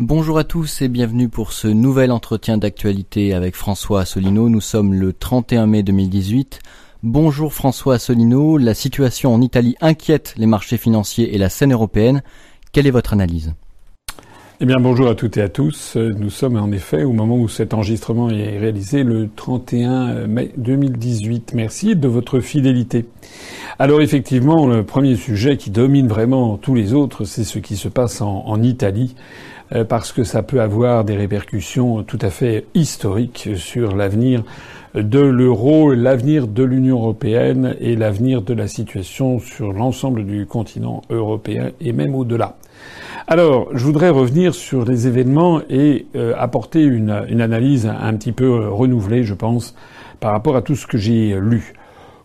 Bonjour à tous et bienvenue pour ce nouvel entretien d'actualité avec François Asselineau. Nous sommes le 31 mai 2018. Bonjour François Asselineau, la situation en Italie inquiète les marchés financiers et la scène européenne. Quelle est votre analyse? Eh bien, bonjour à toutes et à tous. Nous sommes en effet au moment où cet enregistrement est réalisé, le 31 mai 2018. Merci de votre fidélité. Alors, effectivement, le premier sujet qui domine vraiment tous les autres, c'est ce qui se passe en, en Italie. Euh, parce que ça peut avoir des répercussions tout à fait historiques sur l'avenir de l'euro, l'avenir de l'Union européenne et l'avenir de la situation sur l'ensemble du continent européen et même au-delà. Alors, je voudrais revenir sur les événements et euh, apporter une, analyse un petit peu euh, renouvelée, je pense, par rapport à tout ce que j'ai lu.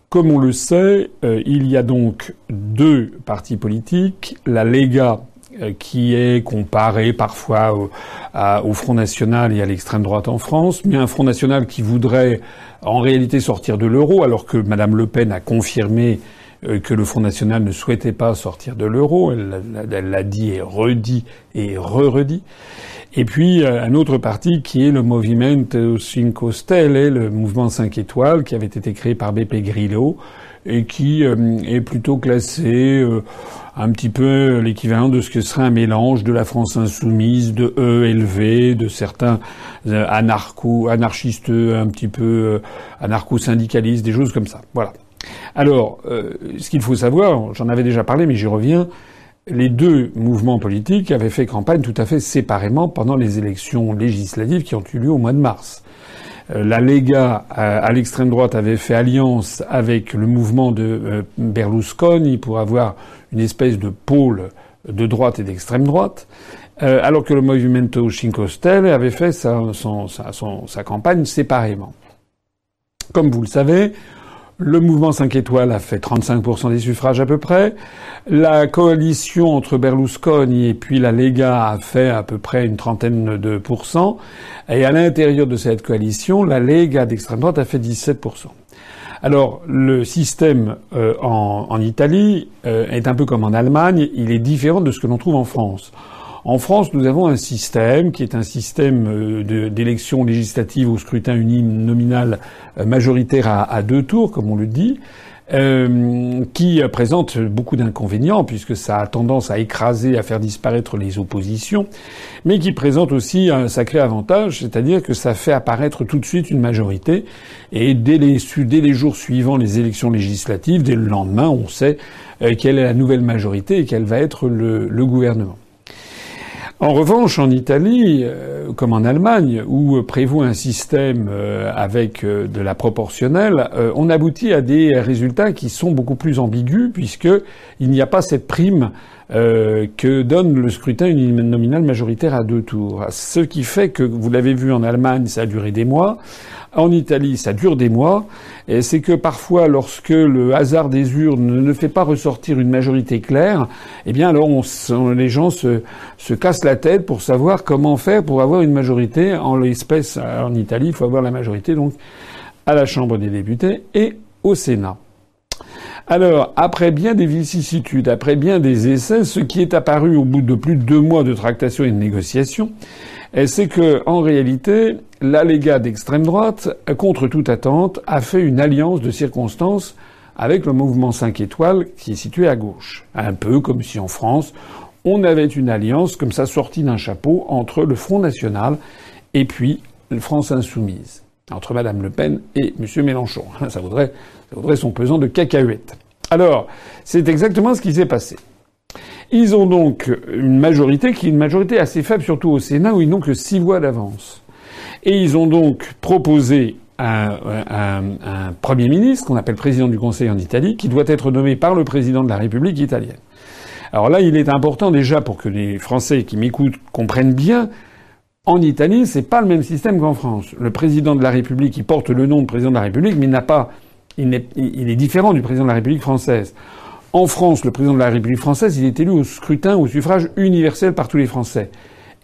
Comme on le sait, il y a donc deux partis politiques, la Lega euh, qui est comparé parfois au, Front National et à l'extrême droite en France, mais un Front National qui voudrait en réalité sortir de l'euro, alors que Madame Le Pen a confirmé euh, que le Front National ne souhaitait pas sortir de l'euro. Elle l'a dit et redit et re-redit. Et puis euh, un autre parti qui est le Movimento Cinque Stelle, le mouvement 5 étoiles, qui avait été créé par Beppe Grillo et qui est plutôt classé un petit peu l'équivalent de ce que serait un mélange de la France insoumise, de ELV, de certains euh, anarcho, anarchistes, un petit peu euh, anarcho-syndicalistes, des choses comme ça. Voilà. Alors, euh, ce qu'il faut savoir, j'en avais déjà parlé, mais j'y reviens, les deux mouvements politiques avaient fait campagne tout à fait séparément pendant les élections législatives qui ont eu lieu au mois de mars. La Lega à l'extrême droite avait fait alliance avec le mouvement de Berlusconi pour avoir une espèce de pôle de droite et d'extrême droite, euh, alors que le Movimento Cinque Stelle avait fait sa, sa, campagne séparément. Comme vous le savez, le mouvement 5 étoiles a fait 35% des suffrages à peu près. La coalition entre Berlusconi et puis la Lega a fait à peu près une trentaine de pourcents. Et à l'intérieur de cette coalition, la Lega d'extrême droite a fait 17%. Alors le système euh, en, Italie euh, est un peu comme en Allemagne, il est différent de ce que l'on trouve en France. En France, nous avons un système qui est un système euh, d'élection législative au scrutin uninominal majoritaire à, deux tours, comme on le dit, euh, qui présente beaucoup d'inconvénients puisque ça a tendance à écraser, à faire disparaître les oppositions, mais qui présente aussi un sacré avantage, c'est-à-dire que ça fait apparaître tout de suite une majorité et dès les, jours suivant les élections législatives, dès le lendemain, on sait euh, quelle est la nouvelle majorité et quel va être le gouvernement. En revanche, en Italie, euh, comme en Allemagne, où prévaut un système euh, avec euh, de la proportionnelle, on aboutit à des résultats qui sont beaucoup plus ambigus, puisqu'il n'y a pas cette prime que donne le scrutin nominal majoritaire à deux tours. Ce qui fait que, vous l'avez vu en Allemagne, ça a duré des mois. En Italie, ça dure des mois. Et c'est que parfois, lorsque le hasard des urnes ne fait pas ressortir une majorité claire, eh bien alors on, les gens se, se cassent la tête pour savoir comment faire pour avoir une majorité. En l'espèce, en Italie, il faut avoir la majorité donc à la Chambre des députés et au Sénat. Alors, après bien des vicissitudes, après bien des essais, ce qui est apparu au bout de plus de deux mois de tractation et de négociation, c'est que, en réalité, l'allégat d'extrême droite, contre toute attente, a fait une alliance de circonstances avec le mouvement 5 étoiles qui est situé à gauche. Un peu comme si en France, on avait une alliance comme ça sortie d'un chapeau entre le Front National et puis le France Insoumise. Entre Madame Le Pen et M. Mélenchon. Ça vaudrait, ça son pesant de cacahuètes. Alors, c'est exactement ce qui s'est passé. Ils ont donc une majorité qui est une majorité assez faible, surtout au Sénat, où ils n'ont que six voix d'avance. Et ils ont donc proposé un, Premier ministre, qu'on appelle président du Conseil en Italie, qui doit être nommé par le président de la République italienne. Alors là, il est important déjà pour que les Français qui m'écoutent comprennent bien. En Italie, c'est pas le même système qu'en France. Le président de la République, il porte le nom de président de la République, mais il n'a pas, il est différent du président de la République française. En France, le président de la République française, il est élu au scrutin, au suffrage universel par tous les Français.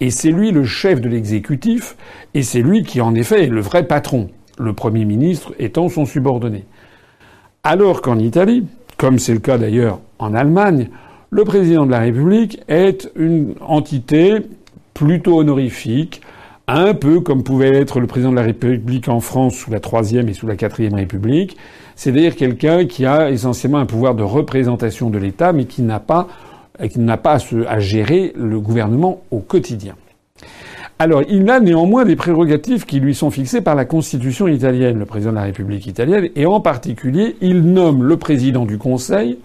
Et c'est lui le chef de l'exécutif, et c'est lui qui en effet est le vrai patron, le Premier ministre étant son subordonné. Alors qu'en Italie, comme c'est le cas d'ailleurs en Allemagne, le président de la République est une entité plutôt honorifique, un peu comme pouvait être le président de la République en France sous la troisième et sous la quatrième République, c'est-à-dire quelqu'un qui a essentiellement un pouvoir de représentation de l'État, mais qui n'a pas, à gérer le gouvernement au quotidien. Alors, il a néanmoins des prérogatives qui lui sont fixées par la Constitution italienne, le président de la République italienne, et en particulier, il nomme le président du Conseil,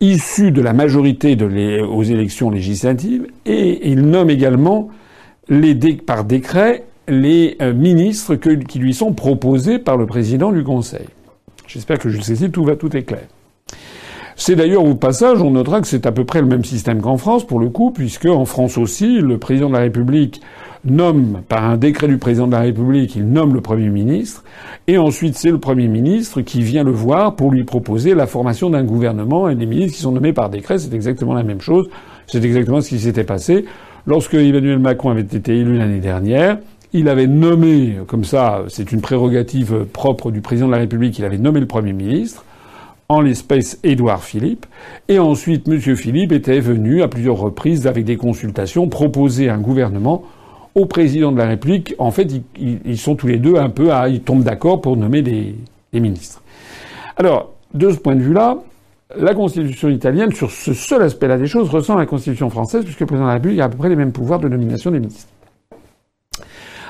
issu de la majorité aux élections législatives, et il nomme également par décret les euh, ministres qui lui sont proposés par le président du Conseil. J'espère que je sais tout va, tout est clair. C'est d'ailleurs au passage, on notera que c'est à peu près le même système qu'en France pour le coup, puisque en France aussi, le président de la République nomme, par un décret du président de la République, il nomme le Premier ministre, et ensuite c'est le Premier ministre qui vient le voir pour lui proposer la formation d'un gouvernement, et les ministres qui sont nommés par décret, c'est exactement la même chose, c'est exactement ce qui s'était passé. Lorsque Emmanuel Macron avait été élu l'année dernière, il avait nommé, comme ça, c'est une prérogative propre du président de la République, il avait nommé le Premier ministre, en l'espèce Édouard Philippe. Et ensuite, M. Philippe était venu à plusieurs reprises avec des consultations proposer un gouvernement au président de la République. En fait, ils, sont tous les deux un peu à, ils tombent d'accord pour nommer des, des ministres. Alors, de ce point de vue-là, la Constitution italienne, sur ce seul aspect-là des choses, ressemble à la Constitution française, puisque le président de la République a à peu près les mêmes pouvoirs de nomination des ministres.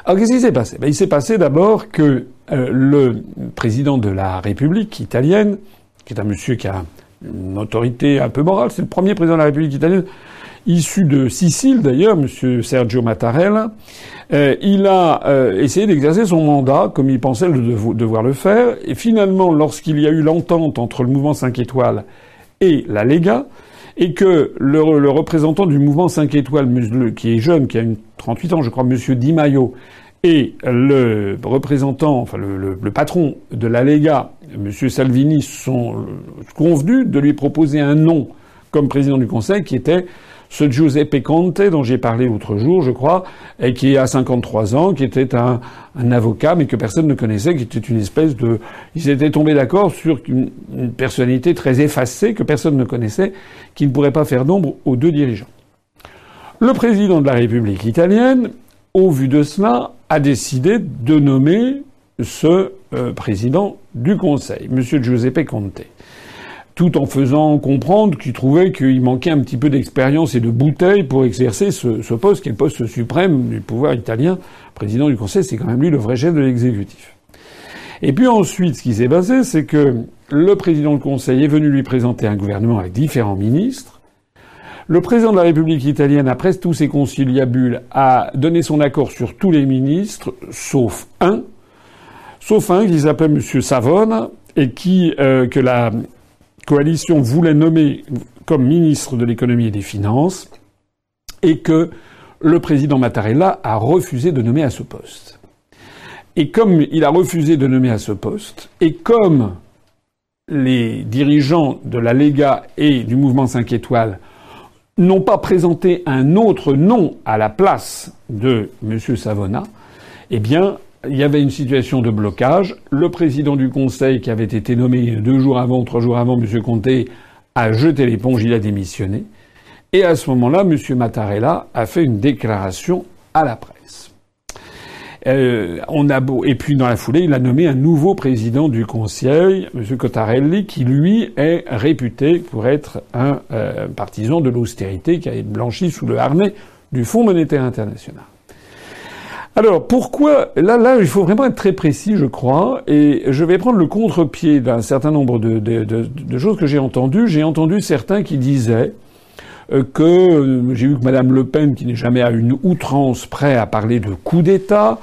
Alors qu'est-ce qui s'est passé? Ben, Il s'est passé d'abord que euh, le président de la République italienne, qui est un monsieur qui a une autorité un peu morale, c'est le premier président de la République italienne, issu de Sicile d'ailleurs, monsieur Sergio Mattarella, euh, il a euh, essayé d'exercer son mandat comme il pensait le devoir le faire, et finalement, lorsqu'il y a eu l'entente entre le mouvement 5 étoiles et la Lega, et que le, représentant du mouvement 5 étoiles, qui est jeune, qui a une 38 ans, je crois, Monsieur Di Maio, et le représentant, enfin le, le patron de la Lega, Monsieur Salvini, sont convenus de lui proposer un nom comme président du Conseil qui était ce Giuseppe Conte dont j'ai parlé l'autre jour, je crois, et qui a 53 ans, qui était un, avocat, mais que personne ne connaissait, qui était une espèce de... Ils étaient tombés d'accord sur une, personnalité très effacée, que personne ne connaissait, qui ne pourrait pas faire d'ombre aux deux dirigeants. Le président de la République italienne, au vu de cela, a décidé de nommer ce euh, président du Conseil, M. Giuseppe Conte tout en faisant comprendre qu'il trouvait qu'il manquait un petit peu d'expérience et de bouteille pour exercer ce, poste, qui est le poste suprême du pouvoir italien. Président du Conseil, c'est quand même lui le vrai chef de l'exécutif. Et puis ensuite, ce qui s'est passé, c'est que le président du Conseil est venu lui présenter un gouvernement avec différents ministres. Le président de la République italienne, après tous ses conciliabules, a donné son accord sur tous les ministres, sauf un, sauf un qui s'appelle M. Savone, et qui euh, que la coalition voulait nommer comme ministre de l'économie et des finances et que le président Mattarella a refusé de nommer à ce poste. Et comme il a refusé de nommer à ce poste, et comme les dirigeants de la Lega et du mouvement 5 étoiles n'ont pas présenté un autre nom à la place de M. Savona, eh bien, il y avait une situation de blocage. Le président du Conseil, qui avait été nommé deux jours avant trois jours avant, M. Comté, a jeté l'éponge, il a démissionné. Et à ce moment-là, M. Mattarella a fait une déclaration à la presse. Euh, on a beau... Et puis dans la foulée, il a nommé un nouveau président du Conseil, M. Cottarelli, qui lui est réputé pour être un euh, partisan de l'austérité qui a blanchi sous le harnais du Fonds monétaire international. Alors pourquoi là là il faut vraiment être très précis je crois et je vais prendre le contre-pied d'un certain nombre de, choses que j'ai entendues. J'ai entendu certains qui disaient euh, que euh, j'ai vu que Madame Le Pen qui n'est jamais à une outrance près à parler de coup d'État.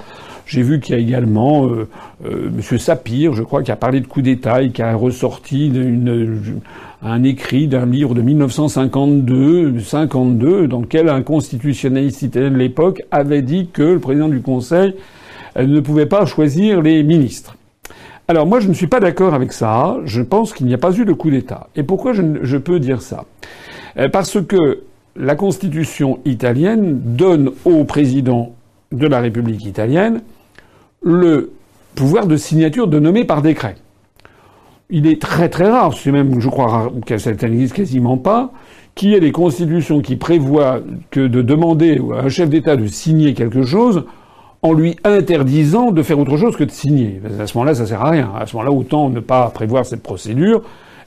J'ai vu qu'il y a également euh, euh, Monsieur Sapir, je crois, qui a parlé de coup d'État et qui a ressorti une, un écrit d'un livre de 1952, 52, dans lequel un constitutionnaliste italien de l'époque avait dit que le président du Conseil euh, ne pouvait pas choisir les ministres. Alors moi, je ne suis pas d'accord avec ça. Je pense qu'il n'y a pas eu de coup d'État. Et pourquoi je, peux dire ça? Euh, Parce que la Constitution italienne donne au président de la République italienne le pouvoir de signature de nommer par décret. il est très très rare, c'est même, je crois, ça n'existe quasiment pas, qu'il y ait des constitutions qui prévoient que de demander à un chef d'État de signer quelque chose en lui interdisant de faire autre chose que de signer. À ce moment-là, ça sert à rien. À ce moment-là, autant ne pas prévoir cette procédure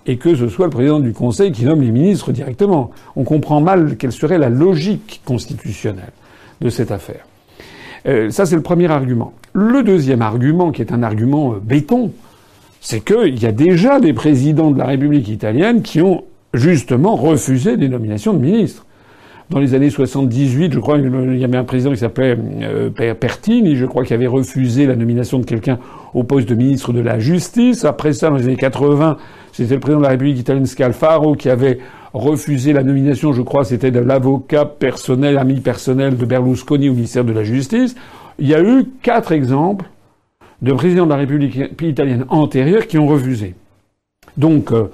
et que ce soit le président du Conseil qui nomme les ministres directement. On comprend mal quelle serait la logique constitutionnelle de cette affaire. Euh, ça, c'est le premier argument. Le deuxième argument, qui est un argument euh, béton, c'est qu'il y a déjà des présidents de la République italienne qui ont justement refusé des nominations de ministres. Dans les années 78, je crois, il y avait un président qui s'appelait euh, Pertini, je crois, qui avait refusé la nomination de quelqu'un au poste de ministre de la Justice. Après ça, dans les années 80, c'était le président de la République italienne Scalfaro qui avait refusé la nomination, je crois, c'était de l'avocat personnel, ami personnel de Berlusconi au ministère de la Justice. Il y a eu quatre exemples de présidents de la République italienne antérieure qui ont refusé. Donc, euh,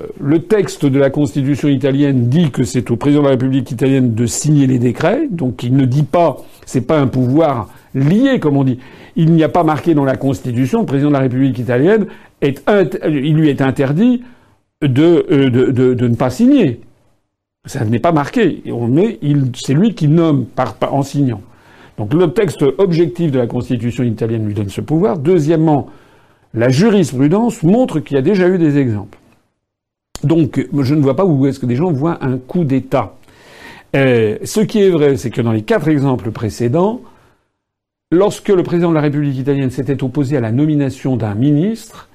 euh, le texte de la Constitution italienne dit que c'est au président de la République italienne de signer les décrets. Donc, il ne dit pas, c'est pas un pouvoir lié, comme on dit. Il n'y a pas marqué dans la Constitution, le président de la République italienne est, il lui est interdit de, euh, de, ne pas signer. Ça n'est pas marqué. C'est lui qui nomme en signant. Donc le texte objectif de la Constitution italienne lui donne ce pouvoir. Deuxièmement, la jurisprudence montre qu'il y a déjà eu des exemples. Donc je ne vois pas où est-ce que des gens voient un coup d'État. Euh, ce qui est vrai, c'est que dans les quatre exemples précédents, lorsque le président de la République italienne s'était opposé à la nomination d'un ministre,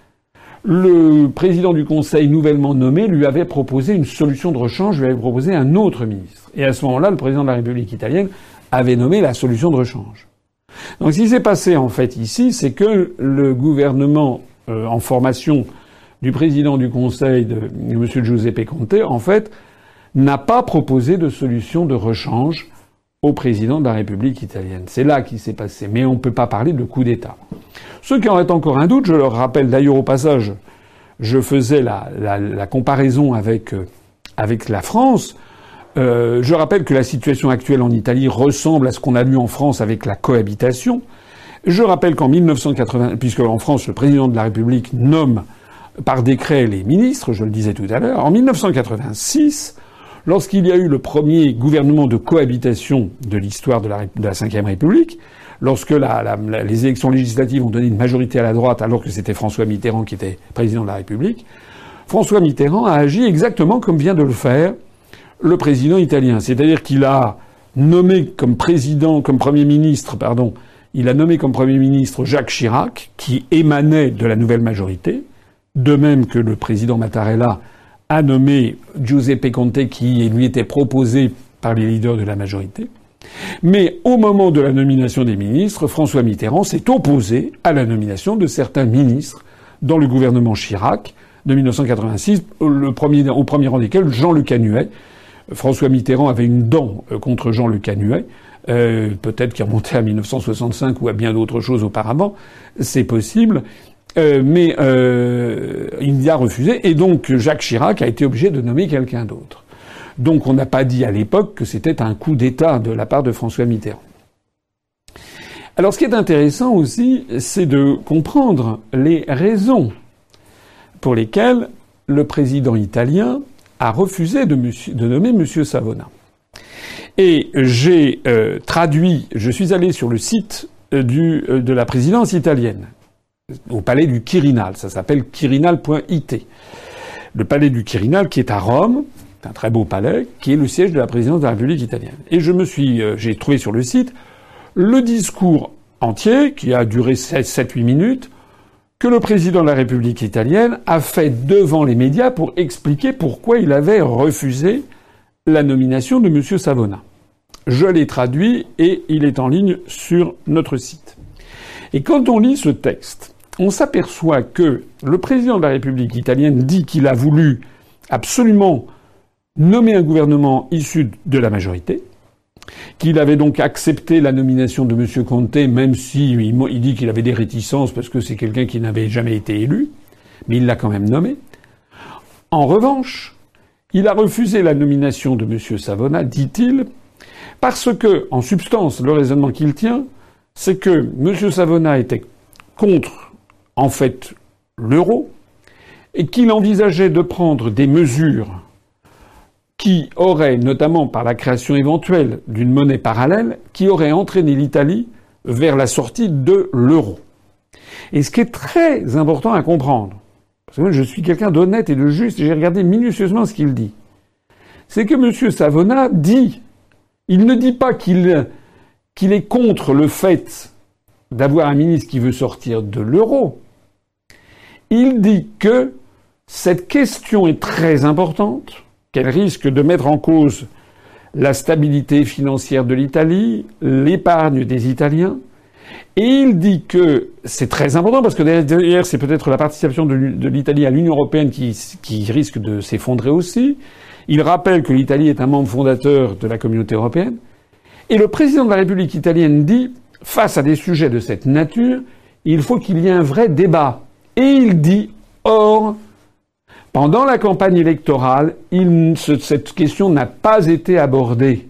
le président du Conseil nouvellement nommé lui avait proposé une solution de rechange, lui avait proposé un autre ministre. Et à ce moment-là, le président de la République italienne avait nommé la solution de rechange. Donc ce qui s'est passé en fait ici, c'est que le gouvernement euh, en formation du président du Conseil, de, M. Giuseppe Conte, en fait, n'a pas proposé de solution de rechange au président de la République italienne. C'est là qui s'est passé. Mais on ne peut pas parler de coup d'État. Ceux qui auraient encore un doute, je leur rappelle d'ailleurs au passage, je faisais la, comparaison euh, avec la France. Euh, je rappelle que la situation actuelle en Italie ressemble à ce qu'on a lu en France avec la cohabitation. Je rappelle qu'en 1980, puisque en France le président de la République nomme par décret les ministres, je le disais tout à l'heure, en 1986, Lorsqu'il y a eu le premier gouvernement de cohabitation de l'histoire de la, Ve République, lorsque les élections législatives ont donné une majorité à la droite alors que c'était François Mitterrand qui était président de la République, François Mitterrand a agi exactement comme vient de le faire le président italien. C'est-à-dire qu'il a nommé comme président, comme premier ministre, pardon, il a nommé comme premier ministre Jacques Chirac, qui émanait de la nouvelle majorité, de même que le président Mattarella a nommé Giuseppe Conte qui lui était proposé par les leaders de la majorité. Mais au moment de la nomination des ministres, François Mitterrand s'est opposé à la nomination de certains ministres dans le gouvernement Chirac de 1986, le premier, au premier rang desquels Jean Le Canuet. François Mitterrand avait une dent euh, contre Jean Le Canuet, euh, peut-être qu'il remontait à 1965 ou à bien d'autres choses auparavant, c'est possible. Euh, mais euh, il y a refusé, et donc Jacques Chirac a été obligé de nommer quelqu'un d'autre. Donc on n'a pas dit à l'époque que c'était un coup d'État de la part de François Mitterrand. Alors ce qui est intéressant aussi, c'est de comprendre les raisons pour lesquelles le président italien a refusé de, nommer M. Savona. Et j'ai euh, traduit, je suis allé sur le site du, de la présidence italienne au palais du Quirinal. Ça s'appelle quirinal.it. Le palais du Quirinal qui est à Rome, c'est un très beau palais, qui est le siège de la présidence de la République italienne. Et je me suis, euh, j'ai trouvé sur le site le discours entier, qui a duré 7-8 minutes, que le président de la République italienne a fait devant les médias pour expliquer pourquoi il avait refusé la nomination de M. Savona. Je l'ai traduit et il est en ligne sur notre site. Et quand on lit ce texte, on s'aperçoit que le président de la République italienne dit qu'il a voulu absolument nommer un gouvernement issu de la majorité, qu'il avait donc accepté la nomination de M. Conte, même si il dit qu'il avait des réticences parce que c'est quelqu'un qui n'avait jamais été élu, mais il l'a quand même nommé. En revanche, il a refusé la nomination de M. Savona, dit-il, parce que, en substance, le raisonnement qu'il tient, c'est que M. Savona était contre en fait l'euro et qu'il envisageait de prendre des mesures qui auraient, notamment par la création éventuelle d'une monnaie parallèle, qui auraient entraîné l'Italie vers la sortie de l'euro. Et ce qui est très important à comprendre, parce que je suis quelqu'un d'honnête et de juste, et j'ai regardé minutieusement ce qu'il dit, c'est que M. Savona dit, il ne dit pas qu'il qu'il est contre le fait d'avoir un ministre qui veut sortir de l'euro. Il dit que cette question est très importante, qu'elle risque de mettre en cause la stabilité financière de l'Italie, l'épargne des Italiens, et il dit que c'est très important parce que derrière, c'est peut-être la participation de l'Italie à l'Union européenne qui, qui risque de s'effondrer aussi. Il rappelle que l'Italie est un membre fondateur de la communauté européenne. Et le président de la République italienne dit, face à des sujets de cette nature, il faut qu'il y ait un vrai débat. Et il dit, or, pendant la campagne électorale, cette question n'a pas été abordée.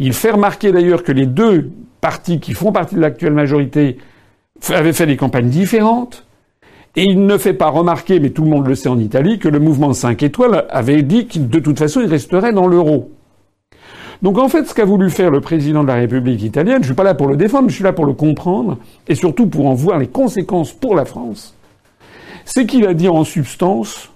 Il fait remarquer d'ailleurs que les deux partis qui font partie de l'actuelle majorité avaient fait des campagnes différentes. Et il ne fait pas remarquer, mais tout le monde le sait en Italie, que le mouvement 5 étoiles avait dit que de toute façon il resterait dans l'euro. Donc en fait, ce qu'a voulu faire le président de la République italienne, je suis pas là pour le défendre, je suis là pour le comprendre, et surtout pour en voir les conséquences pour la France, c'est qu'il a dit en substance,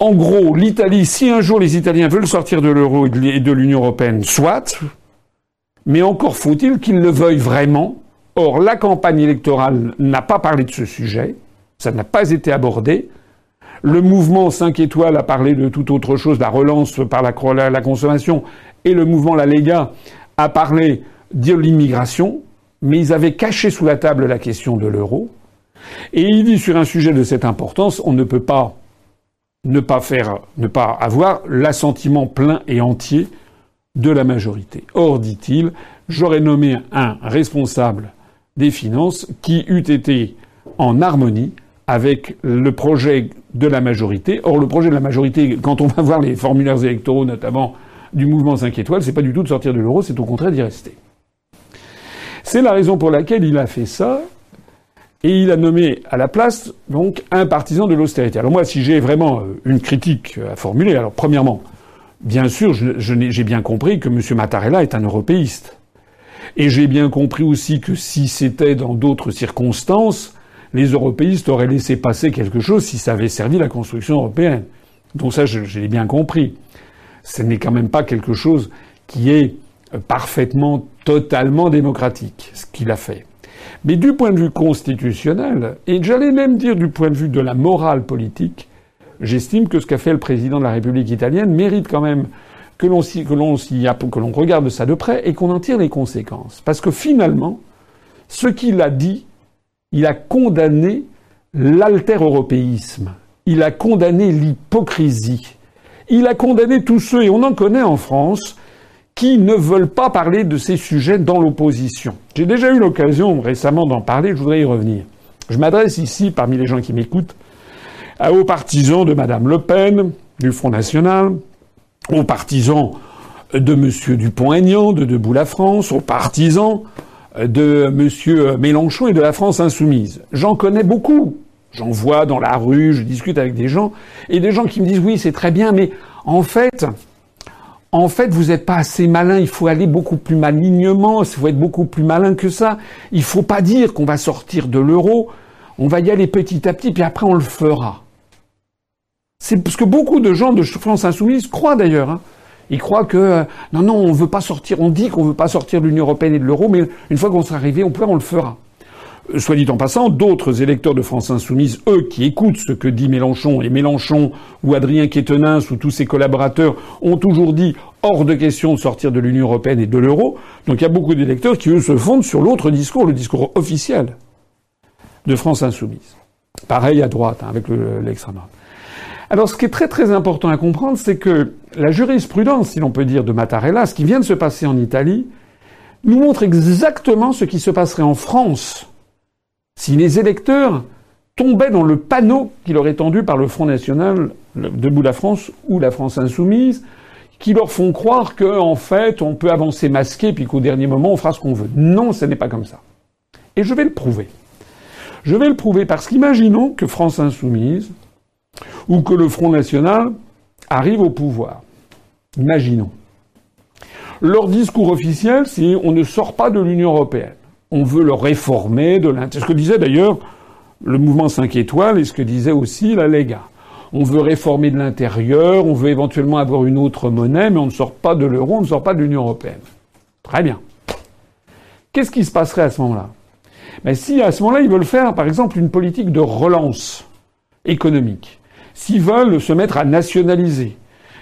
en gros, l'Italie, si un jour les Italiens veulent sortir de l'euro et de l'Union européenne, soit, mais encore faut-il qu'ils le veuillent vraiment. Or, la campagne électorale n'a pas parlé de ce sujet, ça n'a pas été abordé. Le mouvement 5 étoiles a parlé de toute autre chose, la relance par la, la consommation, et le mouvement La Lega a parlé de l'immigration, mais ils avaient caché sous la table la question de l'euro. Et il dit sur un sujet de cette importance, on ne peut pas ne pas faire, ne pas avoir l'assentiment plein et entier de la majorité. Or, dit-il, j'aurais nommé un responsable des finances qui eût été en harmonie avec le projet de la majorité. Or, le projet de la majorité, quand on va voir les formulaires électoraux, notamment du mouvement 5 étoiles, c'est pas du tout de sortir de l'euro, c'est au contraire d'y rester. C'est la raison pour laquelle il a fait ça, et il a nommé à la place, donc, un partisan de l'austérité. Alors moi, si j'ai vraiment euh, une critique à formuler, alors premièrement, bien sûr, j'ai bien compris que M. Mattarella est un européiste. Et j'ai bien compris aussi que si c'était dans d'autres circonstances, les européistes auraient laissé passer quelque chose si ça avait servi la construction européenne. Donc ça, je, l'ai bien compris. Ce n'est quand même pas quelque chose qui est euh, parfaitement, totalement démocratique, ce qu'il a fait. Mais du point de vue constitutionnel, et j'allais même dire du point de vue de la morale politique, j'estime que ce qu'a fait le président de la République italienne mérite quand même que l'on, regarde ça de près et qu'on en tire les conséquences. Parce que finalement, ce qu'il a dit il a condamné l'alter-européisme. Il a condamné l'hypocrisie. Il a condamné tous ceux, et on en connaît en France, qui ne veulent pas parler de ces sujets dans l'opposition. J'ai déjà eu l'occasion récemment d'en parler, je voudrais y revenir. Je m'adresse ici, parmi les gens qui m'écoutent, aux partisans de Madame Le Pen, du Front National, aux partisans de M. Dupont-Aignan, de Debout la France, aux partisans de M. Mélenchon et de la France insoumise. J'en connais beaucoup. J'en vois dans la rue, je discute avec des gens, et des gens qui me disent oui, c'est très bien, mais en fait, en fait, vous n'êtes pas assez malin, il faut aller beaucoup plus malignement, il faut être beaucoup plus malin que ça. Il faut pas dire qu'on va sortir de l'euro, on va y aller petit à petit, puis après on le fera. C'est parce que beaucoup de gens de France insoumise croient d'ailleurs. Hein, ils croient que non, non, on veut pas sortir. On dit qu'on veut pas sortir de l'Union européenne et de l'euro, mais une fois qu'on sera arrivé, on pourra, on le fera. Soit dit en passant, d'autres électeurs de France Insoumise, eux, qui écoutent ce que dit Mélenchon, et Mélenchon ou Adrien Quétenins ou tous ses collaborateurs ont toujours dit hors de question de sortir de l'Union européenne et de l'euro. Donc il y a beaucoup d'électeurs qui, eux, se fondent sur l'autre discours, le discours officiel de France Insoumise. Pareil à droite, hein, avec l'extrême droite. Alors ce qui est très très important à comprendre, c'est que la jurisprudence, si l'on peut dire, de Mattarella, ce qui vient de se passer en Italie, nous montre exactement ce qui se passerait en France si les électeurs tombaient dans le panneau qui leur est tendu par le Front National, Debout la France ou la France Insoumise, qui leur font croire qu'en fait, on peut avancer masqué, puis qu'au dernier moment, on fera ce qu'on veut. Non, ce n'est pas comme ça. Et je vais le prouver. Je vais le prouver parce qu'imaginons que France Insoumise ou que le Front National arrive au pouvoir. Imaginons. Leur discours officiel, c'est on ne sort pas de l'Union européenne. On veut le réformer de l'intérieur. Ce que disait d'ailleurs le mouvement 5 étoiles et ce que disait aussi la Lega. On veut réformer de l'intérieur, on veut éventuellement avoir une autre monnaie, mais on ne sort pas de l'euro, on ne sort pas de l'Union européenne. Très bien. Qu'est-ce qui se passerait à ce moment-là? Mais si à ce moment-là, ils veulent faire, par exemple, une politique de relance économique, s'ils veulent se mettre à nationaliser,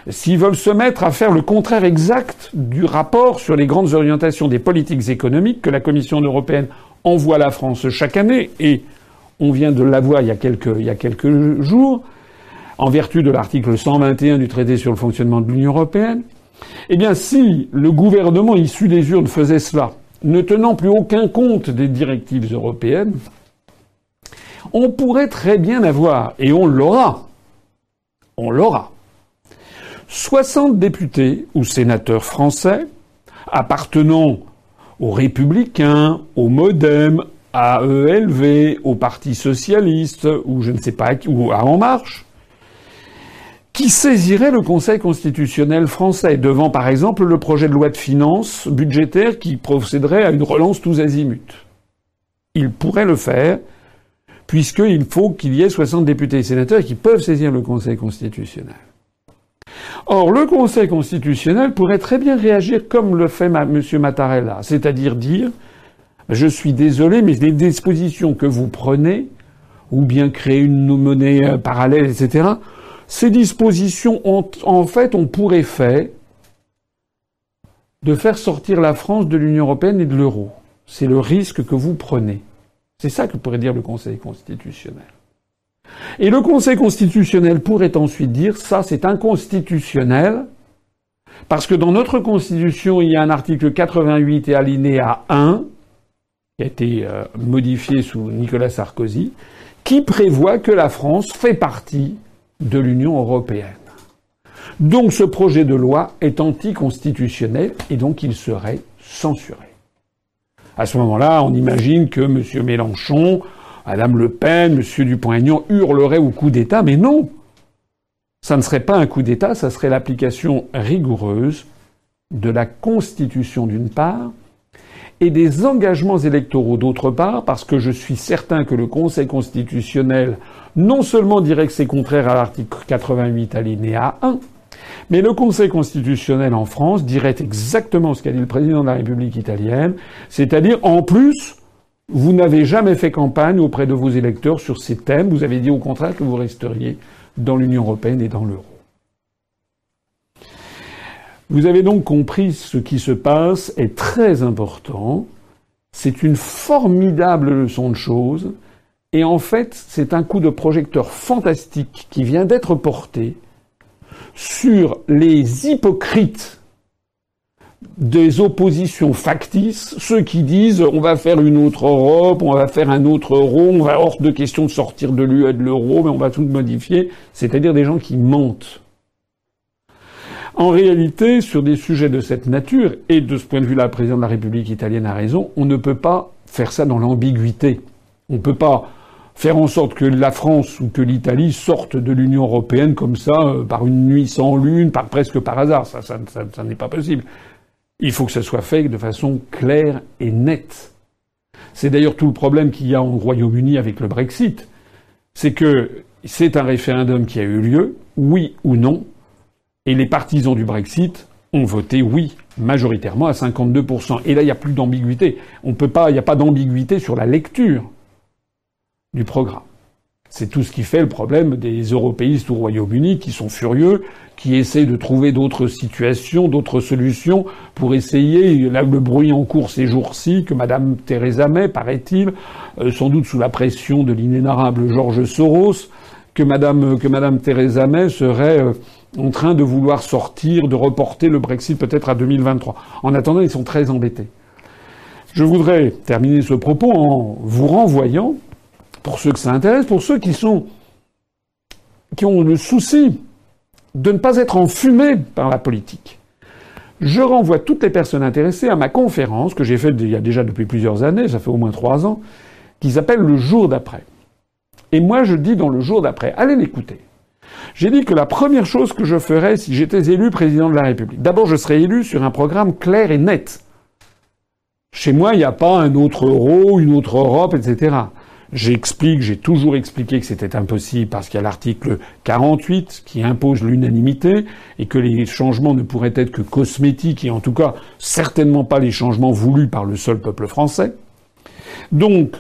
s'ils veulent se mettre à faire le contraire exact du rapport sur les grandes orientations des politiques économiques que la Commission européenne envoie à la France chaque année, et on vient de l'avoir il, y a quelques, il y a quelques jours, en vertu de l'article 121 du traité sur le fonctionnement de l'Union européenne, eh bien si le gouvernement issu des urnes faisait cela, ne tenant plus aucun compte des directives européennes, on pourrait très bien avoir, et on l'aura, on l'aura, 60 députés ou sénateurs français appartenant aux républicains, aux modem, à ELV, au Parti socialiste, ou je ne sais pas, ou à En Marche, qui saisiraient le Conseil constitutionnel français devant, par exemple, le projet de loi de finances budgétaire qui procéderait à une relance tous azimuts. Il pourrait le faire, puisqu'il faut qu'il y ait 60 députés et sénateurs qui peuvent saisir le Conseil constitutionnel. Or, le Conseil constitutionnel pourrait très bien réagir comme le fait M. Mattarella, c'est-à-dire dire je suis désolé, mais les dispositions que vous prenez, ou bien créer une monnaie euh, parallèle, etc., ces dispositions ont, en fait, on pourrait faire de faire sortir la France de l'Union européenne et de l'euro. C'est le risque que vous prenez. C'est ça que pourrait dire le Conseil constitutionnel. Et le Conseil constitutionnel pourrait ensuite dire ça c'est inconstitutionnel parce que dans notre Constitution il y a un article 88 et alinéa 1 qui a été euh, modifié sous Nicolas Sarkozy qui prévoit que la France fait partie de l'Union européenne. Donc ce projet de loi est anticonstitutionnel et donc il serait censuré. À ce moment-là, on imagine que M. Mélenchon Madame Le Pen, M. Dupont-Aignan hurleraient au coup d'État, mais non Ça ne serait pas un coup d'État, ça serait l'application rigoureuse de la Constitution d'une part, et des engagements électoraux d'autre part, parce que je suis certain que le Conseil constitutionnel non seulement dirait que c'est contraire à l'article 88 alinéa 1, mais le Conseil constitutionnel en France dirait exactement ce qu'a dit le président de la République italienne, c'est-à-dire en plus, vous n'avez jamais fait campagne auprès de vos électeurs sur ces thèmes. Vous avez dit au contraire que vous resteriez dans l'Union européenne et dans l'euro. Vous avez donc compris ce qui se passe est très important. C'est une formidable leçon de choses. Et en fait, c'est un coup de projecteur fantastique qui vient d'être porté sur les hypocrites des oppositions factices, ceux qui disent on va faire une autre Europe, on va faire un autre euro, on va hors de question de sortir de l'UE de l'euro, mais on va tout modifier, c'est-à-dire des gens qui mentent. En réalité, sur des sujets de cette nature, et de ce point de vue-là, le président de la République italienne a raison, on ne peut pas faire ça dans l'ambiguïté. On ne peut pas faire en sorte que la France ou que l'Italie sortent de l'Union européenne comme ça, euh, par une nuit sans lune, par presque par hasard. Ça, ça n'est pas possible. Il faut que ça soit fait de façon claire et nette. C'est d'ailleurs tout le problème qu'il y a au Royaume-Uni avec le Brexit. C'est que c'est un référendum qui a eu lieu, oui ou non, et les partisans du Brexit ont voté oui, majoritairement à 52%. Et là, il n'y a plus d'ambiguïté. On peut pas, il n'y a pas d'ambiguïté sur la lecture du programme. C'est tout ce qui fait le problème des européistes au Royaume-Uni qui sont furieux, qui essaient de trouver d'autres situations, d'autres solutions pour essayer, le bruit en cours ces jours-ci, que Madame Theresa May, paraît-il, euh, sans doute sous la pression de l'inénarrable George Soros, que Madame, que Madame Theresa May serait euh, en train de vouloir sortir, de reporter le Brexit peut-être à 2023. En attendant, ils sont très embêtés. Je voudrais terminer ce propos en vous renvoyant pour ceux que ça intéresse, pour ceux qui sont qui ont le souci de ne pas être enfumés par la politique. Je renvoie toutes les personnes intéressées à ma conférence que j'ai faite il y a déjà depuis plusieurs années, ça fait au moins trois ans, qu'ils appellent le jour d'après. Et moi, je dis dans le jour d'après, allez l'écouter. J'ai dit que la première chose que je ferais si j'étais élu président de la République, d'abord je serais élu sur un programme clair et net. Chez moi, il n'y a pas un autre euro, une autre Europe, etc. J'explique, j'ai toujours expliqué que c'était impossible parce qu'il y a l'article 48 qui impose l'unanimité et que les changements ne pourraient être que cosmétiques et en tout cas certainement pas les changements voulus par le seul peuple français. Donc,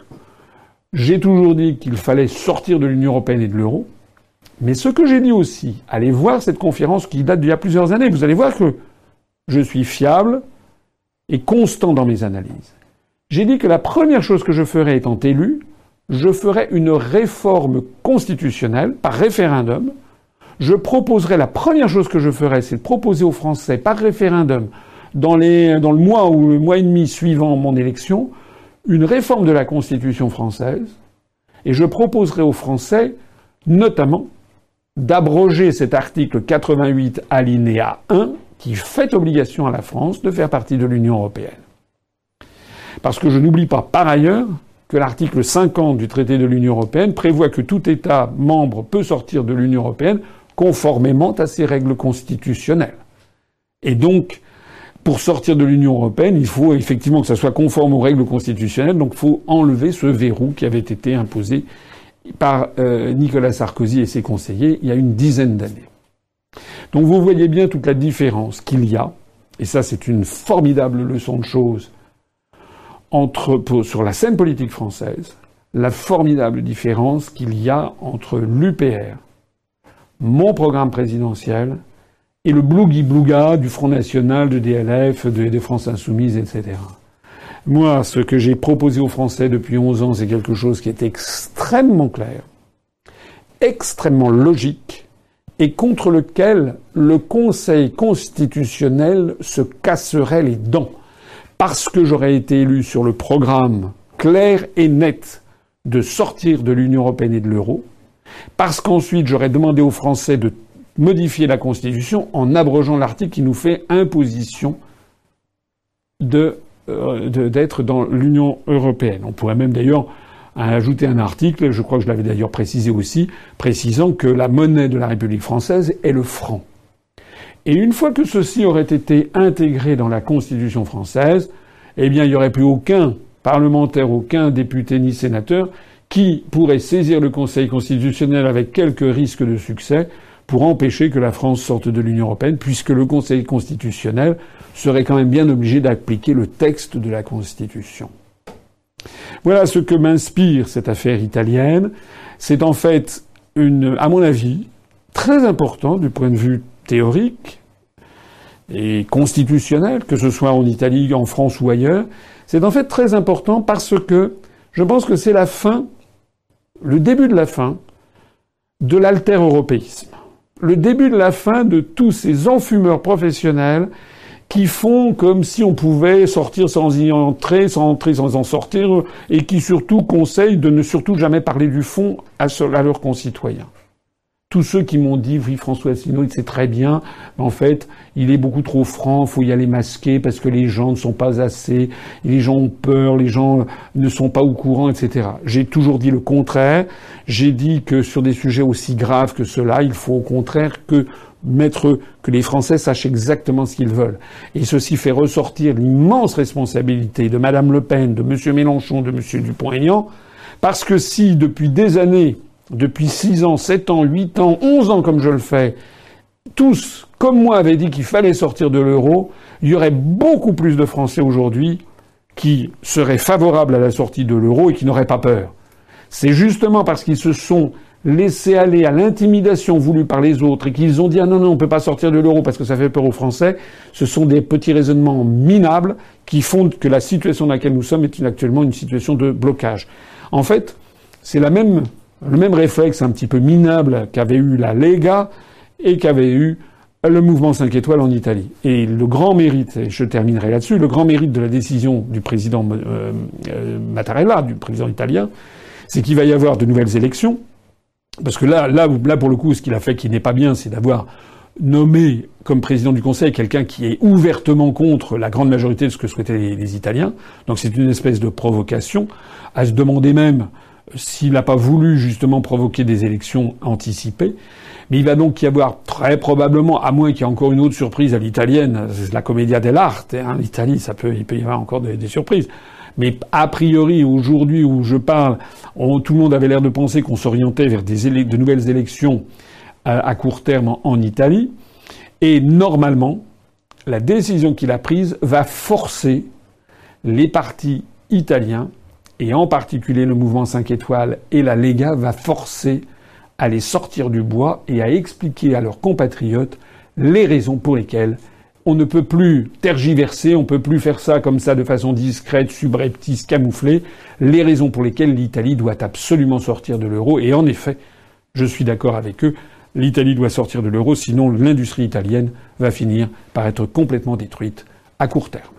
j'ai toujours dit qu'il fallait sortir de l'Union européenne et de l'euro. Mais ce que j'ai dit aussi, allez voir cette conférence qui date d'il y a plusieurs années, vous allez voir que je suis fiable et constant dans mes analyses. J'ai dit que la première chose que je ferais étant élu, je ferais une réforme constitutionnelle par référendum. Je proposerai, la première chose que je ferais, c'est de proposer aux Français par référendum, dans, dans le mois ou le mois et demi suivant mon élection, une réforme de la Constitution française. Et je proposerai aux Français, notamment, d'abroger cet article 88 alinéa 1 qui fait obligation à la France de faire partie de l'Union européenne. Parce que je n'oublie pas par ailleurs que l'article 50 du traité de l'Union européenne prévoit que tout État membre peut sortir de l'Union européenne conformément à ses règles constitutionnelles. Et donc, pour sortir de l'Union européenne, il faut effectivement que ça soit conforme aux règles constitutionnelles, donc il faut enlever ce verrou qui avait été imposé par euh, Nicolas Sarkozy et ses conseillers il y a une dizaine d'années. Donc vous voyez bien toute la différence qu'il y a, et ça c'est une formidable leçon de choses entre, sur la scène politique française, la formidable différence qu'il y a entre l'UPR, mon programme présidentiel, et le blougui-blouga du Front National, de DLF, de, France Insoumises, etc. Moi, ce que j'ai proposé aux Français depuis 11 ans, c'est quelque chose qui est extrêmement clair, extrêmement logique, et contre lequel le Conseil constitutionnel se casserait les dents parce que j'aurais été élu sur le programme clair et net de sortir de l'Union européenne et de l'euro, parce qu'ensuite j'aurais demandé aux Français de modifier la Constitution en abrogeant l'article qui nous fait imposition euh, d'être dans l'Union européenne. On pourrait même d'ailleurs ajouter un article, je crois que je l'avais d'ailleurs précisé aussi, précisant que la monnaie de la République française est le franc. Et une fois que ceci aurait été intégré dans la Constitution française, eh bien, il n'y aurait plus aucun parlementaire, aucun député ni sénateur qui pourrait saisir le Conseil constitutionnel avec quelques risques de succès pour empêcher que la France sorte de l'Union européenne, puisque le Conseil constitutionnel serait quand même bien obligé d'appliquer le texte de la Constitution. Voilà ce que m'inspire cette affaire italienne. C'est en fait une, à mon avis, très important du point de vue théorique et constitutionnel, que ce soit en Italie, en France ou ailleurs, c'est en fait très important parce que je pense que c'est la fin, le début de la fin de l'alter-européisme. Le début de la fin de tous ces enfumeurs professionnels qui font comme si on pouvait sortir sans y entrer, sans entrer sans en sortir, et qui surtout conseillent de ne surtout jamais parler du fond à, leurs concitoyens tous ceux qui m'ont dit oui François Asselineau c'est très bien, mais en fait il est beaucoup trop franc, faut y aller masquer parce que les gens ne sont pas assez, les gens ont peur, les gens ne sont pas au courant, etc. J'ai toujours dit le contraire. J'ai dit que sur des sujets aussi graves que cela, il faut au contraire que mettre que les Français sachent exactement ce qu'ils veulent. Et ceci fait ressortir l'immense responsabilité de Madame Le Pen, de M. Mélenchon, de M. Dupont-Aignan, parce que si depuis des années depuis 6 ans, 7 ans, 8 ans, 11 ans comme je le fais, tous, comme moi, avaient dit qu'il fallait sortir de l'euro, il y aurait beaucoup plus de Français aujourd'hui qui seraient favorables à la sortie de l'euro et qui n'auraient pas peur. C'est justement parce qu'ils se sont laissés aller à l'intimidation voulue par les autres et qu'ils ont dit ah non non on peut pas sortir de l'euro parce que ça fait peur aux Français. Ce sont des petits raisonnements minables qui font que la situation dans laquelle nous sommes est actuellement une situation de blocage. En fait, c'est la même le même réflexe un petit peu minable qu'avait eu la Lega et qu'avait eu le mouvement 5 étoiles en Italie. Et le grand mérite, et je terminerai là-dessus, le grand mérite de la décision du président euh, euh, Mattarella, du président italien, c'est qu'il va y avoir de nouvelles élections. Parce que là, là, là pour le coup, ce qu'il a fait qui n'est pas bien, c'est d'avoir nommer comme président du Conseil quelqu'un qui est ouvertement contre la grande majorité de ce que souhaitaient les, Italiens. Donc c'est une espèce de provocation, à se demander même s'il n'a pas voulu justement provoquer des élections anticipées. Mais il va donc y avoir très probablement, à moins qu'il y ait encore une autre surprise à l'italienne, c'est la commedia dell'arte. Hein, L'Italie, ça peut, il peut y avoir encore des, surprises. Mais a priori, aujourd'hui où je parle, tout le monde avait l'air de penser qu'on s'orientait vers des de nouvelles élections à, à court terme en Italie. Et normalement, la décision qu'il a prise va forcer les partis italiens, et en particulier le mouvement 5 étoiles et la Lega, va forcer à les sortir du bois et à expliquer à leurs compatriotes les raisons pour lesquelles on ne peut plus tergiverser, on ne peut plus faire ça comme ça de façon discrète, subreptice, camouflée, les raisons pour lesquelles l'Italie doit absolument sortir de l'euro. Et en effet, je suis d'accord avec eux, L'Italie doit sortir de l'euro, sinon l'industrie italienne va finir par être complètement détruite à court terme.